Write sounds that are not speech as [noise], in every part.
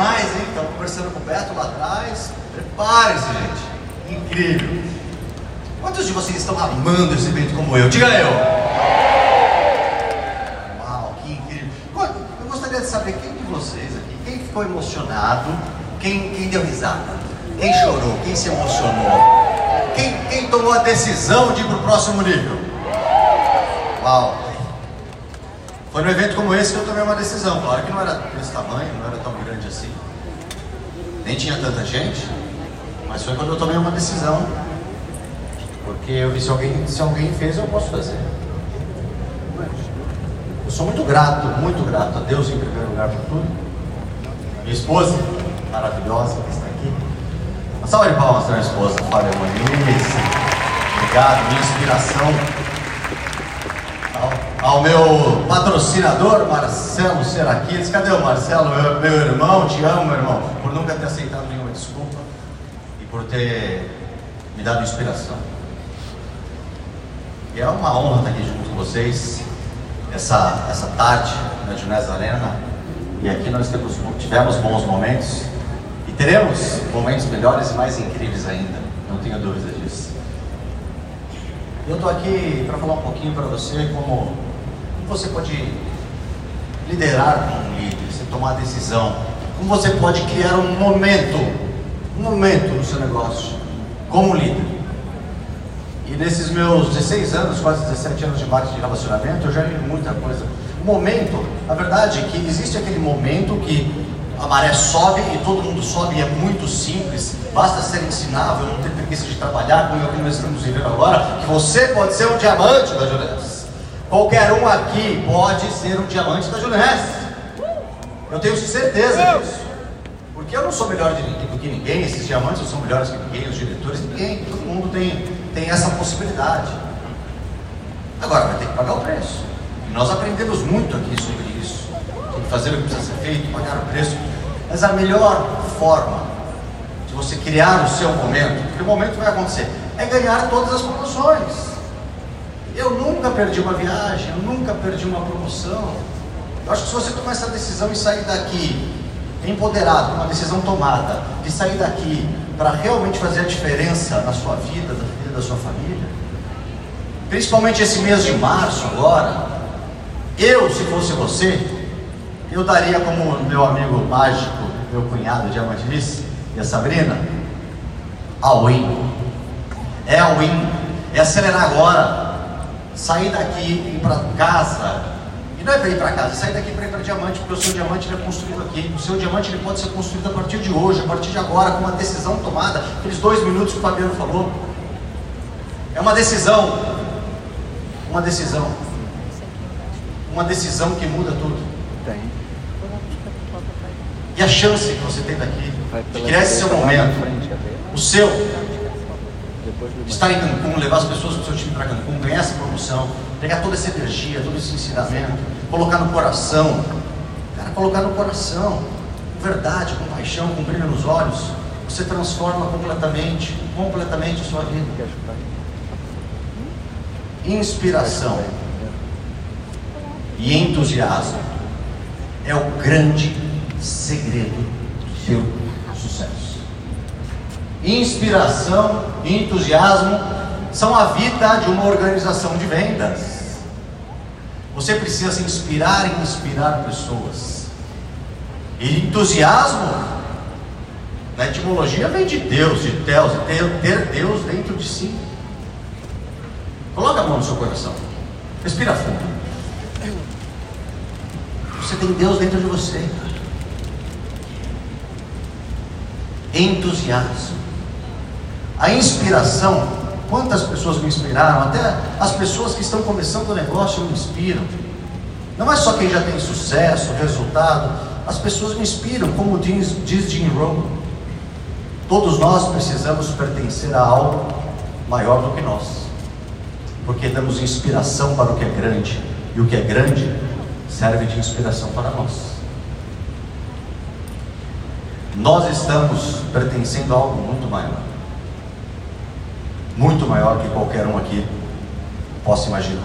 mais, hein? Estava conversando com o Beto lá atrás. Prepare-se, gente. Incrível. Quantos de vocês estão amando esse evento como eu? Diga eu. Uau, que incrível. Eu gostaria de saber quem de vocês aqui, quem ficou emocionado, quem, quem deu risada, quem chorou, quem se emocionou, quem, quem tomou a decisão de ir para o próximo nível. Uau. Foi num evento como esse que eu tomei uma decisão. Claro que não era desse tamanho, não era tão grande assim. Nem tinha tanta gente. Mas foi quando eu tomei uma decisão. Porque eu vi se alguém, se alguém fez, eu posso fazer. Eu sou muito grato, muito grato a Deus em primeiro lugar por tudo. Minha esposa, maravilhosa, que está aqui. Uma salva de palmas para minha esposa, Fábio Muniz. Obrigado, minha inspiração ao meu patrocinador Marcelo Seraquiles. Cadê o Marcelo? Meu, meu, irmão, te amo, meu irmão, por nunca ter aceitado nenhuma desculpa e por ter me dado inspiração. E é uma honra estar aqui junto com vocês essa, essa tarde na Junés Arena. E aqui nós temos, tivemos bons momentos e teremos momentos melhores e mais incríveis ainda, não tenho dúvida disso. Eu estou aqui para falar um pouquinho para você como você pode liderar como um líder, você tomar decisão, como você pode criar um momento, um momento no seu negócio, como líder. E nesses meus 16 anos, quase 17 anos de marketing de relacionamento, eu já vi muita coisa. O momento, a verdade é que existe aquele momento que a maré sobe e todo mundo sobe e é muito simples, basta ser ensinável, não ter preguiça de trabalhar, como o que nós estamos vivendo agora, que você pode ser um diamante da Juliana. Qualquer um aqui pode ser um diamante da Juness. Eu tenho certeza disso. Porque eu não sou melhor do que ninguém, esses diamantes não são melhores que ninguém, os diretores, ninguém. Todo mundo tem, tem essa possibilidade. Agora vai ter que pagar o preço. E nós aprendemos muito aqui sobre isso. Tem que fazer o que precisa ser feito, pagar o preço. Mas a melhor forma de você criar o seu momento, porque o momento vai acontecer, é ganhar todas as promoções. Eu nunca perdi uma viagem, eu nunca perdi uma promoção. Eu acho que se você tomar essa decisão e sair daqui empoderado, uma decisão tomada, de sair daqui para realmente fazer a diferença na sua vida, na vida da sua família, principalmente esse mês de março agora, eu, se fosse você, eu daria como meu amigo mágico, meu cunhado Diamante disse, e a Sabrina, a win. É a win. É acelerar agora sair daqui e ir para casa, e não é para ir para casa, sair daqui para ir para diamante, porque o seu diamante ele é construído aqui. O seu diamante ele pode ser construído a partir de hoje, a partir de agora, com uma decisão tomada. Aqueles dois minutos que o Fabiano falou. É uma decisão. Uma decisão. Uma decisão que muda tudo. Tem. E a chance que você tem daqui de criar esse seu momento, o seu, estar em Cancún, levar as pessoas do seu time para Cancún, ganhar essa promoção, pegar toda essa energia, todo esse ensinamento, colocar no coração. Cara, colocar no coração, com verdade, com paixão, com brilho nos olhos, você transforma completamente, completamente a sua vida. Inspiração e entusiasmo é o grande segredo do seu sucesso. Inspiração e entusiasmo são a vida de uma organização de vendas. Você precisa se inspirar e inspirar pessoas. E entusiasmo, na etimologia, vem de Deus, de Deus, ter, ter Deus dentro de si. Coloca a mão no seu coração. Respira fundo. Você tem Deus dentro de você. Entusiasmo. A inspiração, quantas pessoas me inspiraram, até as pessoas que estão começando o negócio me inspiram. Não é só quem já tem sucesso, resultado, as pessoas me inspiram, como diz, diz Jim Rohn. Todos nós precisamos pertencer a algo maior do que nós, porque damos inspiração para o que é grande, e o que é grande serve de inspiração para nós. Nós estamos pertencendo a algo muito maior muito maior que qualquer um aqui possa imaginar.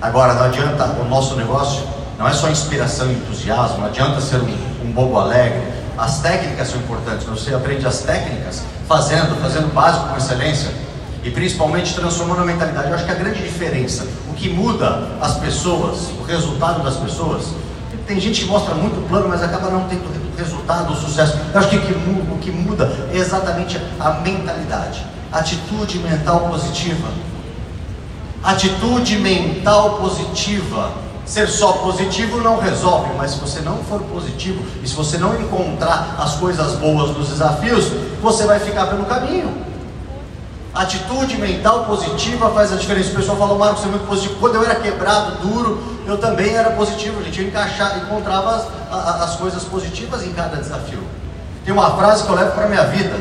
Agora, não adianta o nosso negócio, não é só inspiração e entusiasmo, não adianta ser um, um bobo alegre. As técnicas são importantes, você aprende as técnicas fazendo, fazendo básico com excelência e principalmente transformando a mentalidade. Eu acho que a grande diferença, o que muda as pessoas, o resultado das pessoas, tem gente que mostra muito plano, mas acaba não tendo resultado, sucesso. Eu acho que o que muda, o que muda é exatamente a mentalidade, atitude mental positiva. Atitude mental positiva. Ser só positivo não resolve, mas se você não for positivo e se você não encontrar as coisas boas dos desafios, você vai ficar pelo caminho. Atitude mental positiva faz a diferença. O pessoal falou, Marcos, você é muito positivo. Quando eu era quebrado, duro, eu também era positivo. Gente encaixava, encontrava as, as, as coisas positivas em cada desafio. Tem uma frase que eu levo para a minha vida.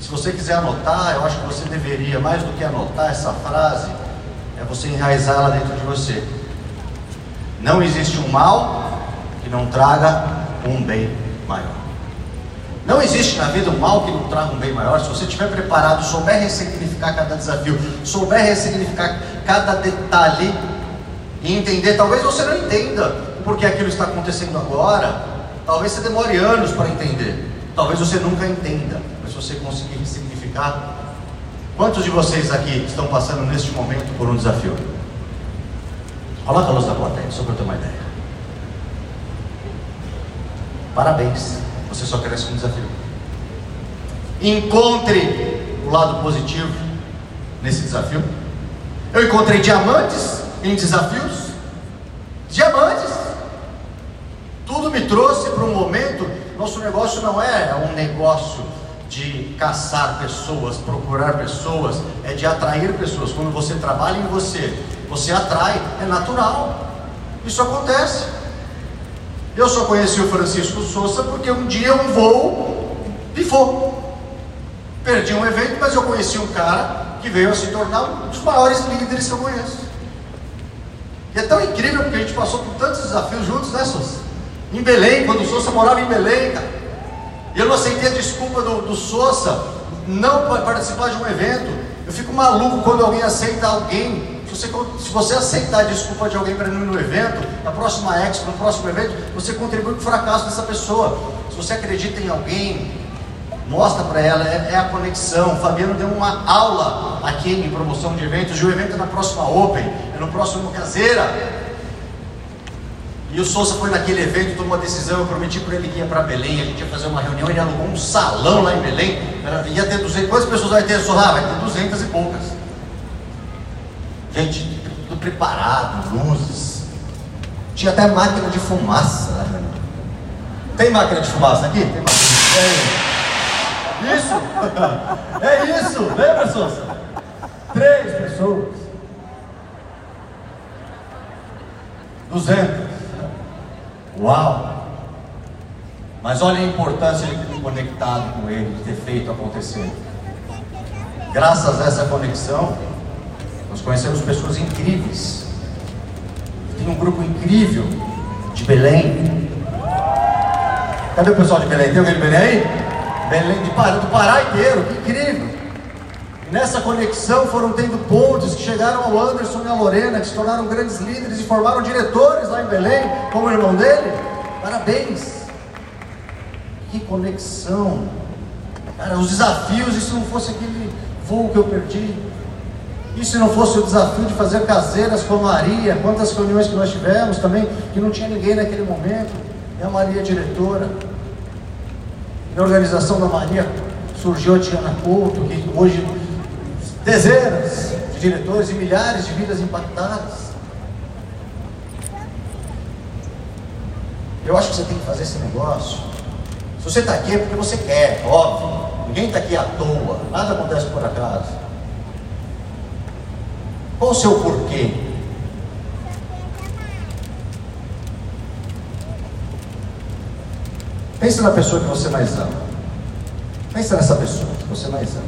Se você quiser anotar, eu acho que você deveria, mais do que anotar essa frase, é você enraizá-la dentro de você. Não existe um mal que não traga um bem maior. Não existe na vida um mal que não traga um bem maior. Se você estiver preparado, souber ressignificar cada desafio, souber ressignificar cada detalhe e entender, talvez você não entenda porque aquilo está acontecendo agora. Talvez você demore anos para entender. Talvez você nunca entenda. Mas você conseguir ressignificar, quantos de vocês aqui estão passando neste momento por um desafio? Coloca a luz da plateia, só para eu ter uma ideia. Parabéns. Você só cresce com desafio. Encontre o lado positivo nesse desafio. Eu encontrei diamantes em desafios. Diamantes. Tudo me trouxe para um momento. Nosso negócio não é um negócio de caçar pessoas, procurar pessoas, é de atrair pessoas. Quando você trabalha em você, você atrai, é natural. Isso acontece. Eu só conheci o Francisco Souza porque um dia um voo pifou. Perdi um evento, mas eu conheci um cara que veio a se tornar um dos maiores líderes que eu conheço. E é tão incrível porque a gente passou por tantos desafios juntos, né, Souza? Em Belém, quando o Souza morava em Belém, cara. E eu não aceitei a desculpa do, do não participar de um evento. Eu fico maluco quando alguém aceita alguém você, se você aceitar a desculpa de alguém para ir no evento, na próxima Expo, no próximo evento, você contribui para o fracasso dessa pessoa. Se você acredita em alguém, mostra para ela, é, é, a conexão. O Fabiano deu uma aula aqui em promoção de eventos, e o evento é na próxima Open, é no próximo Caseira. E o Souza foi naquele evento, tomou uma decisão, eu prometi para ele que ia para Belém, a gente ia fazer uma reunião, ele alugou um salão lá em Belém, ia ter 200, quantas pessoas vai ter? Sorra, vai ter 200 e poucas gente tudo preparado, luzes. Tinha até máquina de fumaça. Né? Tem máquina de fumaça aqui? Tem máquina de... É isso! É isso! Lembra, Souza? Três pessoas. Duzentas. Uau! Mas olha a importância de ter conectado com ele, de ter feito acontecer. Graças a essa conexão, nós conhecemos pessoas incríveis. Tem um grupo incrível de Belém. Cadê o pessoal de Belém? Tem alguém de Belém? Belém de Pará, do Pará inteiro, que incrível. E nessa conexão foram tendo pontes que chegaram ao Anderson e à Lorena, que se tornaram grandes líderes e formaram diretores lá em Belém, como o irmão dele. Parabéns. Que conexão. Cara, os desafios, e se não fosse aquele voo que eu perdi, e se não fosse o desafio de fazer caseiras com a Maria, quantas reuniões que nós tivemos também, que não tinha ninguém naquele momento, e a Maria é diretora. Na organização da Maria surgiu a Tiana Couto, que hoje dezenas de diretores e milhares de vidas impactadas. Eu acho que você tem que fazer esse negócio. Se você está aqui é porque você quer, óbvio. Ninguém está aqui à toa, nada acontece por acaso. Qual o seu porquê? Pense na pessoa que você mais ama. Pense nessa pessoa que você mais ama.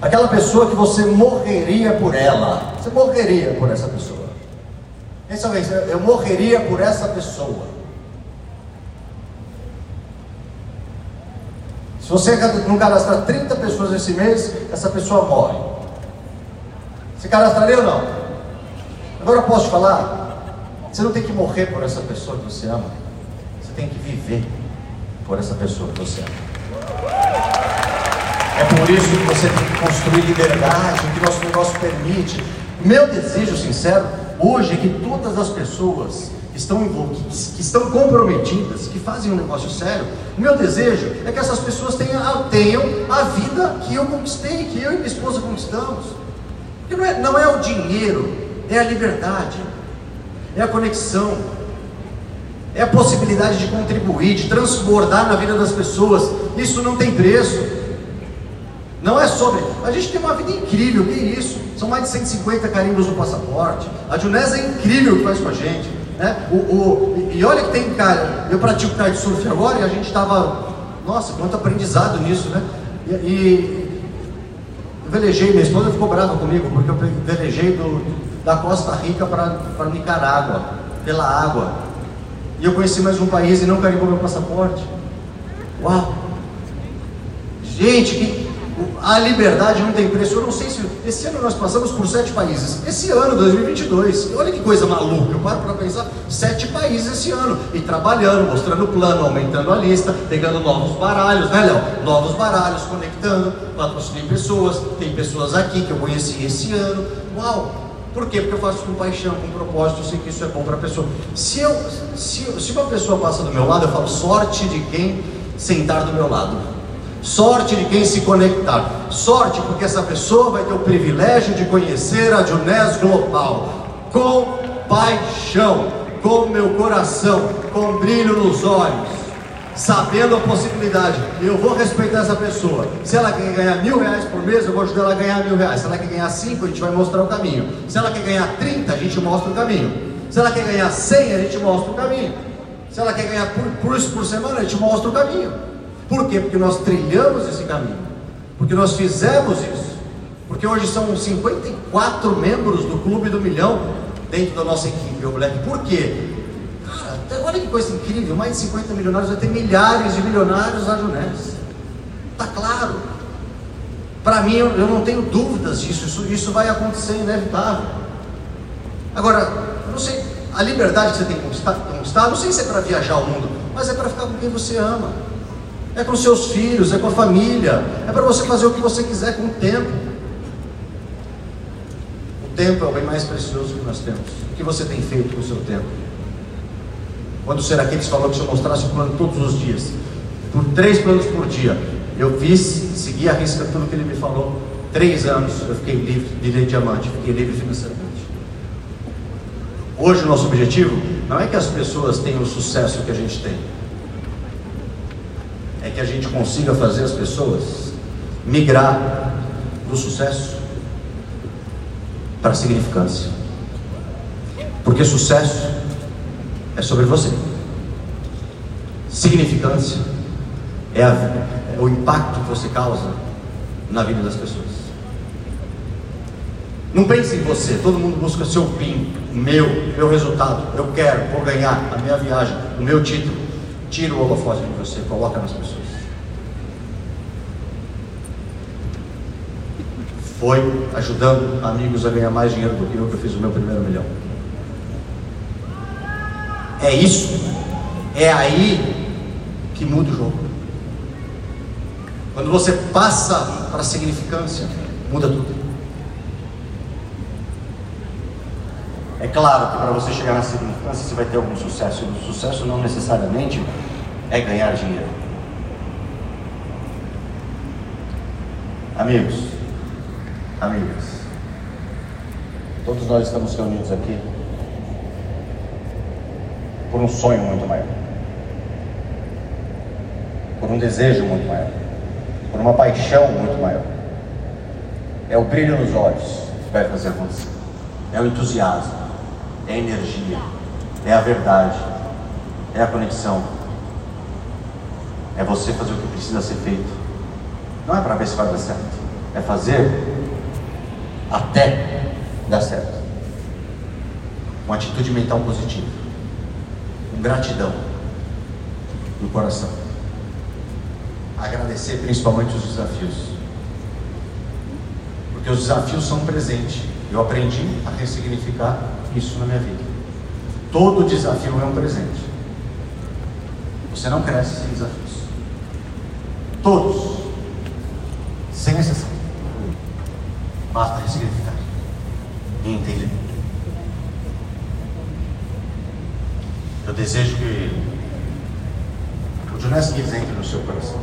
Aquela pessoa que você morreria por ela. Você morreria por essa pessoa. Pensa bem, eu morreria por essa pessoa. Se você não cadastrar 30 pessoas esse mês, essa pessoa morre. Se cadastraria ou não? Agora eu posso te falar, você não tem que morrer por essa pessoa que você ama, você tem que viver por essa pessoa que você ama. É por isso que você tem que construir liberdade, que nosso negócio permite. Meu desejo sincero hoje é que todas as pessoas que estão envolvidas, que estão comprometidas, que fazem um negócio sério, meu desejo é que essas pessoas tenham, tenham a vida que eu conquistei, que eu e minha esposa conquistamos. Não é, não é o dinheiro, é a liberdade, é a conexão, é a possibilidade de contribuir, de transbordar na vida das pessoas. Isso não tem preço. Não é sobre. A gente tem uma vida incrível, que isso? São mais de 150 carimbos no passaporte. A Junesa é incrível o que faz com a gente. Né? O, o, e olha que tem, cara, eu pratico kitesurf agora e a gente estava. Nossa, quanto aprendizado nisso, né? E, e eu velejei, minha esposa ficou brava comigo, porque eu velejei do, da Costa Rica para Nicarágua, pela água. E eu conheci mais um país e não carimbou meu passaporte. Uau! Gente, que, a liberdade não tem preço. Eu não sei se esse ano nós passamos por sete países. Esse ano, 2022, olha que coisa maluca. Eu paro para pensar, sete países esse ano. E trabalhando, mostrando o plano, aumentando a lista, pegando novos baralhos, né, Léo? Novos baralhos, conectando, patrocinei pessoas. Tem pessoas aqui que eu conheci esse ano. Uau! Por quê? Porque eu faço com paixão, com propósito, eu sei que isso é bom para a pessoa. Se, eu, se, se uma pessoa passa do meu lado, eu falo sorte de quem sentar do meu lado. Sorte de quem se conectar. Sorte porque essa pessoa vai ter o privilégio de conhecer a Junés Global com paixão, com meu coração, com brilho nos olhos, sabendo a possibilidade. Eu vou respeitar essa pessoa. Se ela quer ganhar mil reais por mês, eu vou ajudar ela a ganhar mil reais. Se ela quer ganhar cinco, a gente vai mostrar o caminho. Se ela quer ganhar trinta, a gente mostra o caminho. Se ela quer ganhar cem, a gente mostra o caminho. Se ela quer ganhar por, por por semana, a gente mostra o caminho. Por quê? Porque nós trilhamos esse caminho, porque nós fizemos isso, porque hoje são 54 membros do Clube do Milhão dentro da nossa equipe, o Black. Por quê? Cara, olha que coisa incrível, mais de 50 milionários, vai ter milhares de milionários na Junés. Está claro. Para mim, eu, não tenho dúvidas disso, isso, isso vai acontecer inevitável. Agora, eu não sei, a liberdade que você tem que conquistar, não sei se é para viajar o mundo, mas é para ficar com quem você ama é com seus filhos, é com a família, é para você fazer o que você quiser com o tempo. O tempo é o bem mais precioso que nós temos. O que você tem feito com o seu tempo? Quando o Seraquiles falou que se eu mostrasse o plano todos os dias, por três planos por dia, eu fiz, segui a risca tudo que ele me falou. Três anos eu fiquei livre, virei diamante, fiquei livre financeiramente. Hoje o nosso objetivo não é que as pessoas tenham o sucesso que a gente tem é que a gente consiga fazer as pessoas migrar do sucesso para a significância. Porque sucesso é sobre você. Significância é, a, é o impacto que você causa na vida das pessoas. Não pense em você, todo mundo busca seu PIN, meu, meu resultado. Eu quero, vou ganhar a minha viagem, o meu título. Tira o holofote de você, coloca nas pessoas. Foi ajudando amigos a ganhar mais dinheiro do que eu que eu fiz o meu primeiro milhão. É isso. É aí que muda o jogo. Quando você passa para a significância, muda tudo. É claro que para você chegar na significância você vai ter algum sucesso. E o sucesso não necessariamente é ganhar dinheiro. Amigos, amigas, todos nós estamos reunidos aqui por um sonho muito maior, por um desejo muito maior, por uma paixão muito maior. É o brilho nos olhos que vai fazer acontecer, é o entusiasmo, é a energia, é a verdade, é a conexão, é você fazer o que precisa ser feito. Não é para ver se vai dar certo, é fazer até dar certo. Uma atitude mental positiva, gratidão no coração. Agradecer principalmente os desafios, porque os desafios são um presente Eu aprendi a ressignificar isso na minha vida. Todo desafio é um presente. Você não cresce sem desafios. Todos. Sem exceção. Basta ressignificar e entender. Eu desejo que o Jonas Gibbs entre no seu coração.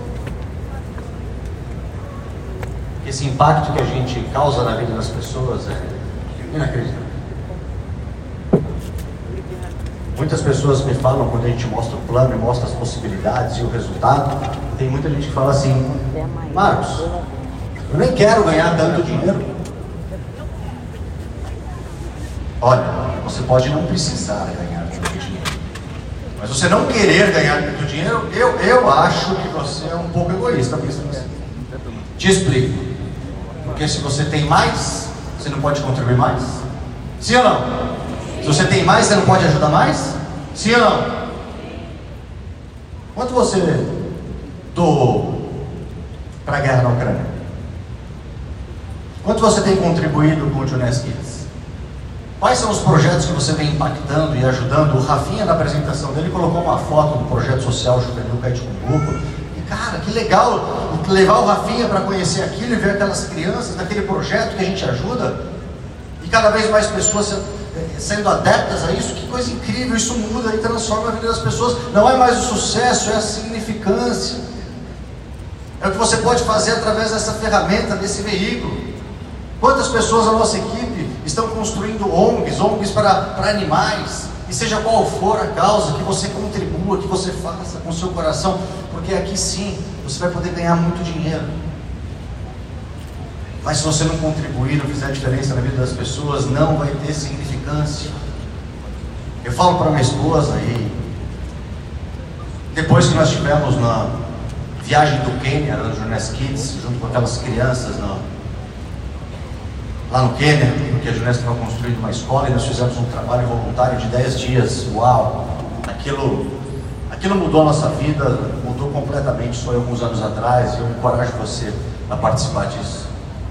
Esse impacto que a gente causa na vida das pessoas é inacreditável. Muitas pessoas me falam quando a gente mostra o plano e mostra as possibilidades e o resultado. Tem muita gente que fala assim: Marcos, eu nem quero ganhar tanto dinheiro. Olha, você pode não precisar ganhar mas você não querer ganhar tanto dinheiro, eu, eu acho que você é um pouco egoísta pensando assim. Te explico. Porque se você tem mais, você não pode contribuir mais? Sim ou não? Se você tem mais, você não pode ajudar mais? Sim ou não? Quanto você doou para a guerra na Ucrânia? Quanto você tem contribuído com o Jones Kids? Quais são os projetos que você vem impactando e ajudando? O Rafinha, na apresentação dele, colocou uma foto do projeto social juvenil Caete Cumbuco. E, cara, que legal levar o Rafinha para conhecer aquilo e ver aquelas crianças, daquele projeto que a gente ajuda. E cada vez mais pessoas sendo adeptas a isso, que coisa incrível, isso muda e transforma a vida das pessoas. Não é mais o sucesso, é a significância. É o que você pode fazer através dessa ferramenta, desse veículo. Quantas pessoas na nossa equipe estão construindo ONGs, ONGs para, para animais, e seja qual for a causa, que você contribua, que você faça com o seu coração, porque aqui sim você vai poder ganhar muito dinheiro. Mas se você não contribuir, não fizer diferença na vida das pessoas, não vai ter significância. Eu falo para minha esposa aí, depois que nós tivemos na viagem do Quênia, no Jonas Kids, junto com aquelas crianças no, lá no Quênia, porque a Jonas estava construindo uma escola e nós fizemos um trabalho voluntário de 10 dias. Uau! Aquilo, aquilo mudou a nossa vida, mudou completamente. Foi alguns anos atrás e eu encorajo você a participar disso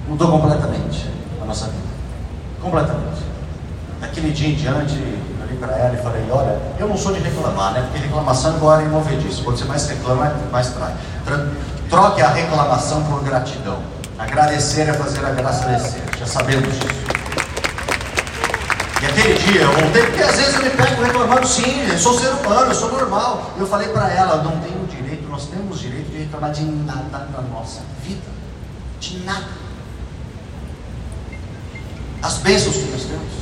mudou completamente a nossa vida. Completamente. Daquele dia em diante, eu olhei para ela e falei, olha, eu não sou de reclamar, né? Porque reclamação é igual a imovedício. Quando você mais reclama, mais trai. Troque a reclamação por gratidão. Agradecer é fazer a graça descer. Já sabemos disso. E aquele dia eu voltei, porque às vezes eu me pego reclamando, sim, eu sou ser humano, eu sou normal. Eu falei para ela, não tenho direito, nós temos direito de reclamar de nada na nossa vida. De nada as bênçãos que nós temos,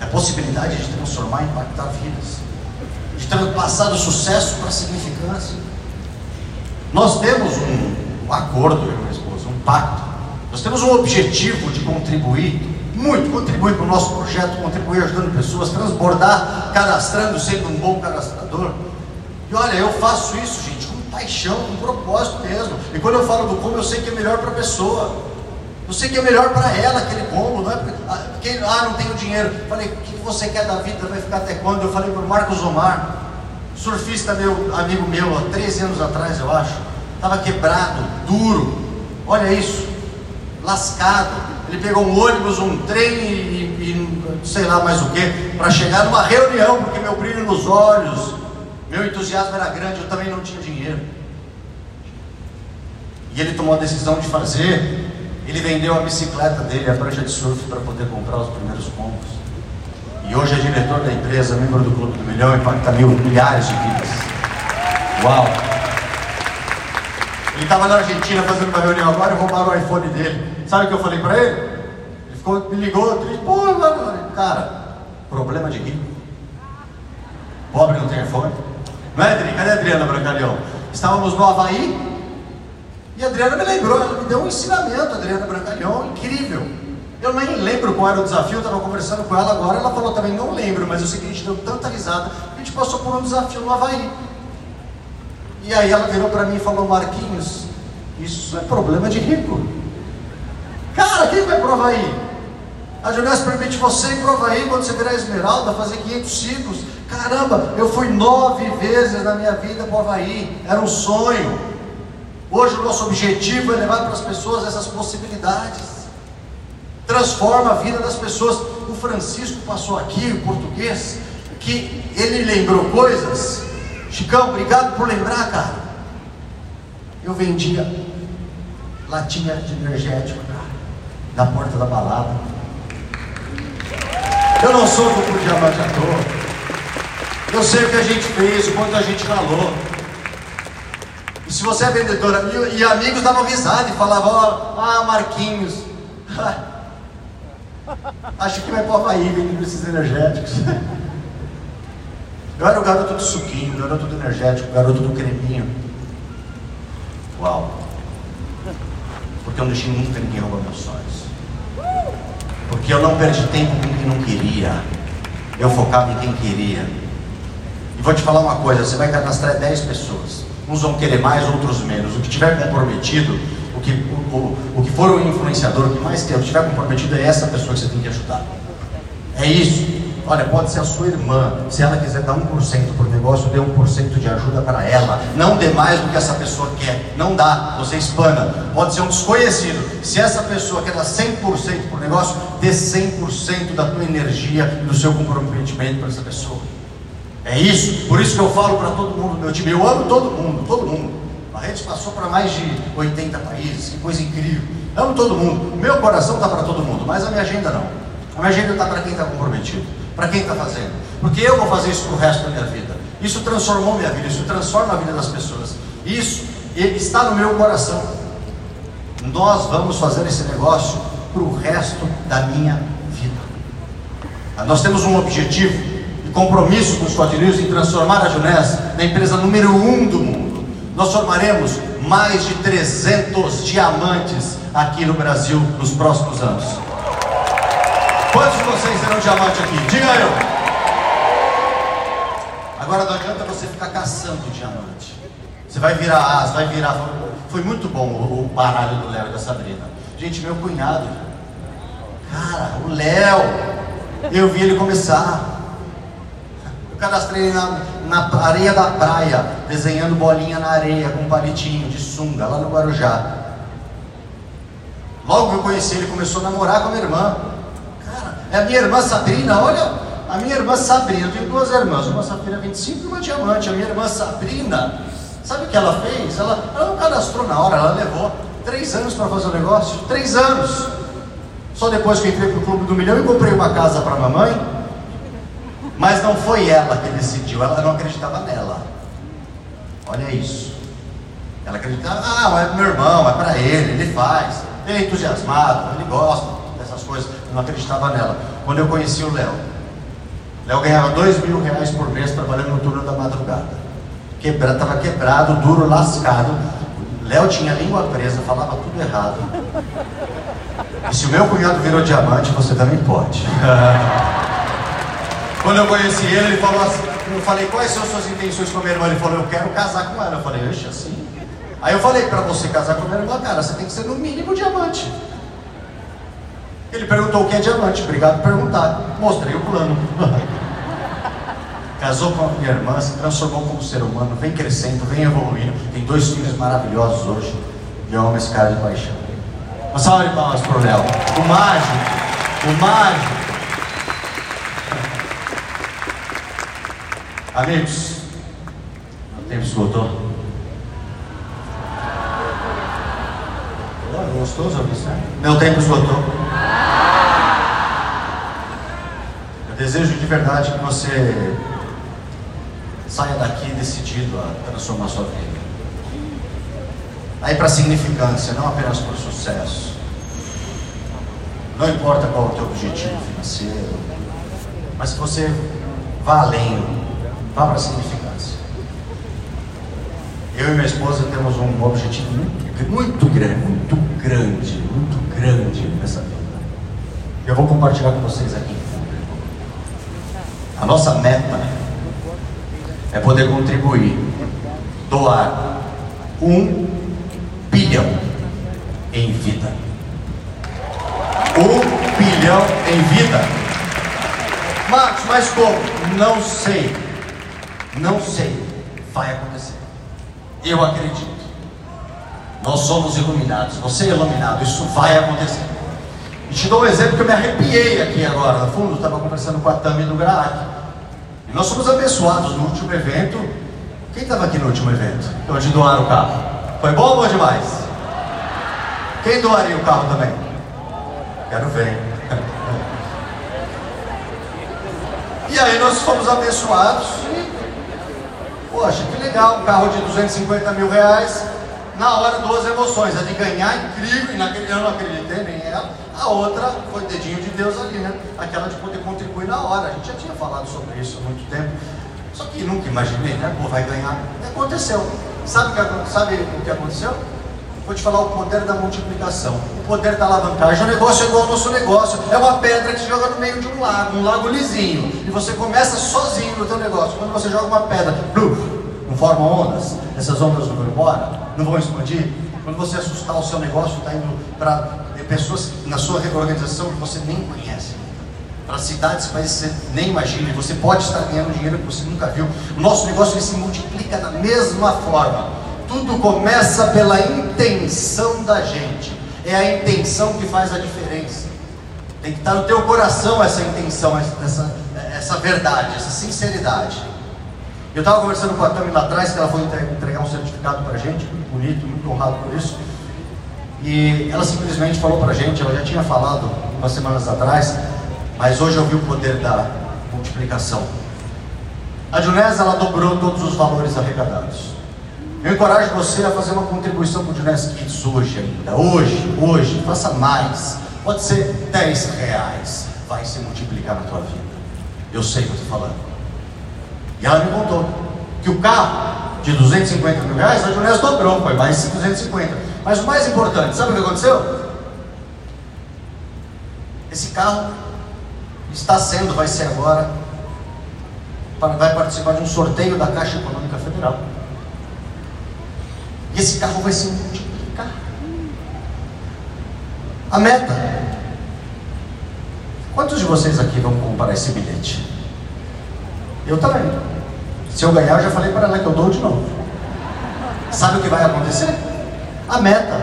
a possibilidade de transformar e impactar vidas, de transpassar do sucesso para a significância. Nós temos um, um acordo, eu e minha esposa, um pacto. Nós temos um objetivo de contribuir, muito, contribuir para o nosso projeto, contribuir ajudando pessoas, transbordar, cadastrando, sendo um bom cadastrador. E olha, eu faço isso, gente, com paixão, com propósito mesmo. E quando eu falo do como, eu sei que é melhor para a pessoa. Eu sei que é melhor para ela aquele combo, não é porque, ah, ah, não tenho dinheiro. Falei, o que você quer da vida? Vai ficar até quando? Eu falei para o Marcos Omar, surfista meu, amigo meu, há 13 anos atrás, eu acho, estava quebrado, duro. Olha isso, lascado. Ele pegou um ônibus, um trem e, e sei lá mais o que, para chegar numa reunião, porque meu brilho nos olhos, meu entusiasmo era grande, eu também não tinha dinheiro. E ele tomou a decisão de fazer ele vendeu a bicicleta dele, a prancha de surf, para poder comprar os primeiros pombos. E hoje é diretor da empresa, membro do Clube do Milhão, impacta mil, milhares de vidas. Uau! Ele estava na Argentina fazendo uma reunião agora e roubaram o iPhone dele. Sabe o que eu falei para ele? Ele ficou, me ligou, triste. Pô, cara, problema de rico. Pobre não tem iPhone. Não é, Adri? Cadê a Adriana Brancalhão? Estávamos no Havaí, e a Adriana me lembrou, ela me deu um ensinamento, Adriana Brancalhão, incrível. Eu nem lembro qual era o desafio, eu estava conversando com ela agora, ela falou também, não lembro, mas eu sei que a gente deu tanta risada, a gente passou por um desafio no Havaí. E aí ela virou para mim e falou, Marquinhos, isso é problema de rico. Cara, quem vai pro Havaí? A Junés permite você ir pro Havaí quando você virar esmeralda, fazer 500 ciclos. Caramba, eu fui nove vezes na minha vida pro Havaí, era um sonho. Hoje o nosso objetivo é levar para as pessoas essas possibilidades. transforma a vida das pessoas. O Francisco passou aqui, o português, que ele lembrou coisas. Chicão, obrigado por lembrar, cara. Eu vendia latinha de energético, na porta da balada. Eu não sou duplo diamante à toa. Eu sei o que a gente fez, o quanto a gente ralou. E se você é vendedora, e, amigos davam risada e falavam, ó, ah, Marquinhos, [laughs] acho que vai para o Havaí vendendo esses energéticos. Eu era o garoto do suquinho, o garoto do energético, o garoto do creminho. Uau! Porque eu não deixei nunca ninguém roubar meus sonhos. Porque eu não perdi tempo com quem não queria. Eu focava em quem queria. E vou te falar uma coisa: você vai cadastrar 10 pessoas. Uns vão querer mais, outros menos. O que tiver comprometido, o que, o, o, o que for o influenciador, o que mais tem, o que tiver comprometido é essa pessoa que você tem que ajudar. É isso. Olha, pode ser a sua irmã, se ela quiser dar 1% por negócio, dê 1% de ajuda para ela. Não dê mais do que essa pessoa quer. Não dá, você espana. Pode ser um desconhecido. Se essa pessoa quer dar 100% por negócio, dê 100% da tua energia e do seu comprometimento para essa pessoa. É isso, por isso que eu falo para todo mundo do meu time. Eu amo todo mundo, todo mundo. A rede passou para mais de 80 países, que coisa incrível. Amo todo mundo. Meu coração está para todo mundo, mas a minha agenda não. A minha agenda está para quem está comprometido, para quem está fazendo. Porque eu vou fazer isso para o resto da minha vida. Isso transformou minha vida, isso transforma a vida das pessoas. Isso está no meu coração. Nós vamos fazer esse negócio para o resto da minha vida. Nós temos um objetivo compromisso com os News em transformar a Junés na empresa número um do mundo. Nós formaremos mais de 300 diamantes aqui no Brasil nos próximos anos. Quantos de vocês serão diamante aqui? Diga eu. Agora não adianta você ficar caçando diamante. Você vai virar as, vai virar. Foi muito bom o, baralho do Léo e da Sabrina. Gente, meu cunhado. Cara, o Léo. Eu vi ele começar cadastrei na, na areia da praia, desenhando bolinha na areia com um palitinho de sunga, lá no Guarujá. Logo que eu conheci ele, começou a namorar com a minha irmã. É a minha irmã Sabrina, olha, a minha irmã Sabrina, eu tenho duas irmãs, uma Safira 25 e uma Diamante. A minha irmã Sabrina, sabe o que ela fez? Ela, ela não cadastrou na hora, ela levou três anos para fazer o negócio, três anos. Só depois que entrei para o Clube do Milhão e comprei uma casa para a mamãe, mas não foi ela que decidiu, ela não acreditava nela. Olha isso. Ela acreditava, ah, é meu irmão, é para ele, ele faz, ele é entusiasmado, ele gosta dessas coisas. Não acreditava nela. Quando eu conheci o Léo, Léo ganhava dois mil reais por mês trabalhando no turno da madrugada. Quebra, estava quebrado, duro, lascado. Léo tinha língua presa, falava tudo errado. E se o meu cunhado virou diamante, você também pode. [laughs] Quando eu conheci ele, ele falou assim, eu falei, quais são suas intenções com a minha irmã? Ele falou, eu quero casar com ela. Eu falei, oxe, assim? Aí eu falei, para você casar com a minha irmã, cara, você tem que ser no mínimo diamante. Ele perguntou o que é diamante, obrigado por perguntar. Mostrei o plano. [laughs] Casou com a minha irmã, se transformou como ser humano, vem crescendo, vem evoluindo. Tem dois filhos maravilhosos hoje. E eu amo esse cara de paixão. Uma salva de palmas pro Léo. O mágico, o mágico. [laughs] Amigos, o tempo esgotou. Oh, gostoso né? Meu tempo esgotou. Eu desejo de verdade que você saia daqui decidido a transformar sua vida. Aí para significância, não apenas por sucesso. Não importa qual o teu objetivo financeiro, mas que você vá além Vá para significância. Eu e minha esposa temos um objetivo muito, muito grande, muito grande, muito grande nessa vida. Eu vou compartilhar com vocês aqui A nossa meta é poder contribuir, doar um bilhão em vida. Um bilhão em vida. Marcos, mas como? Não sei. Não sei, vai acontecer. Eu acredito. Nós somos iluminados, você é iluminado, isso vai acontecer. E te dou um exemplo que eu me arrepiei aqui agora, no fundo, estava conversando com a Tami do Graak. E nós fomos abençoados no último evento. Quem estava aqui no último evento? Onde doaram o carro? Foi bom ou bom demais? Quem doaria o carro também? Quero ver. E aí nós fomos abençoados. E, poxa, que legal, um carro de 250 mil reais. Na hora, duas emoções. A de ganhar, incrível, e naquele eu não acreditei nem ela. A outra foi dedinho de Deus ali, né? Aquela de poder contribuir na hora. A gente já tinha falado sobre isso há muito tempo. Só que nunca imaginei, né? Pô, vai ganhar. E aconteceu. Sabe, que, sabe o que aconteceu? Vou te falar o poder da multiplicação, o poder da alavancagem. O negócio é igual ao nosso negócio. É uma pedra que se joga no meio de um lago, um lago lisinho. E você começa sozinho no teu negócio. Quando você joga uma pedra, bluf, não forma ondas. Essas ondas não vão embora, não vão expandir. Quando você assustar o seu negócio, está indo para pessoas na sua organização que você nem conhece. Para cidades, que você nem imagina. Você pode estar ganhando dinheiro que você nunca viu. O nosso negócio se multiplica da mesma forma. Tudo começa pela intenção da gente. É a intenção que faz a diferença. Tem que estar no teu coração essa intenção, essa, essa verdade, essa sinceridade. Eu estava conversando com a Tami lá atrás, que ela foi entregar um certificado para a gente, muito bonito, muito honrado por isso. E ela simplesmente falou para a gente, ela já tinha falado umas semanas atrás, mas hoje eu vi o poder da multiplicação. A Junés, ela dobrou todos os valores arrecadados. Eu encorajo você a fazer uma contribuição para o Junés Kids hoje ainda. Hoje, hoje, faça mais. Pode ser 10 reais. Vai se multiplicar na tua vida. Eu sei o que eu estou falando. E ela me contou que o carro de 250 mil reais, a Junés dobrou, foi mais 250. Mas o mais importante, sabe o que aconteceu? Esse carro está sendo, vai ser agora, vai participar de um sorteio da Caixa Econômica Federal. E esse carro vai se multiplicar. A meta. Quantos de vocês aqui vão comprar esse bilhete? Eu também. Se eu ganhar, eu já falei para ela que eu dou de novo. Sabe o que vai acontecer? A meta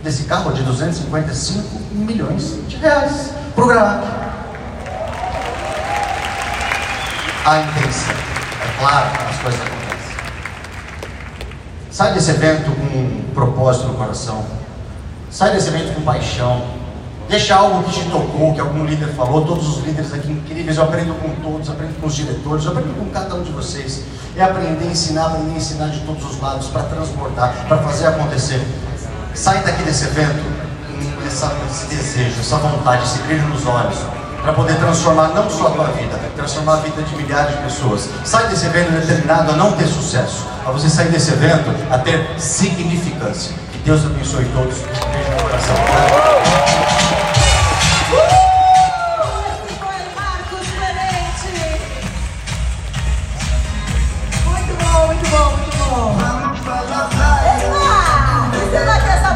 desse carro é de 255 milhões de reais para o Graak. A intenção. É claro, as coisas acontecem. Sai desse evento com um propósito no coração. Sai desse evento com paixão. Deixa algo que te tocou, que algum líder falou. Todos os líderes aqui incríveis. Eu aprendo com todos, aprendo com os diretores, eu aprendo com cada um de vocês. É aprender ensinar, aprender ensinar de todos os lados, para transportar, para fazer acontecer. Sai daqui desse evento com essa, esse desejo, essa vontade, esse brilho nos olhos para poder transformar não só a tua vida, transformar a vida de milhares de pessoas. Sai desse evento determinado a não ter sucesso, a você sair desse evento a ter significância. Que Deus abençoe todos. Beijo no coração.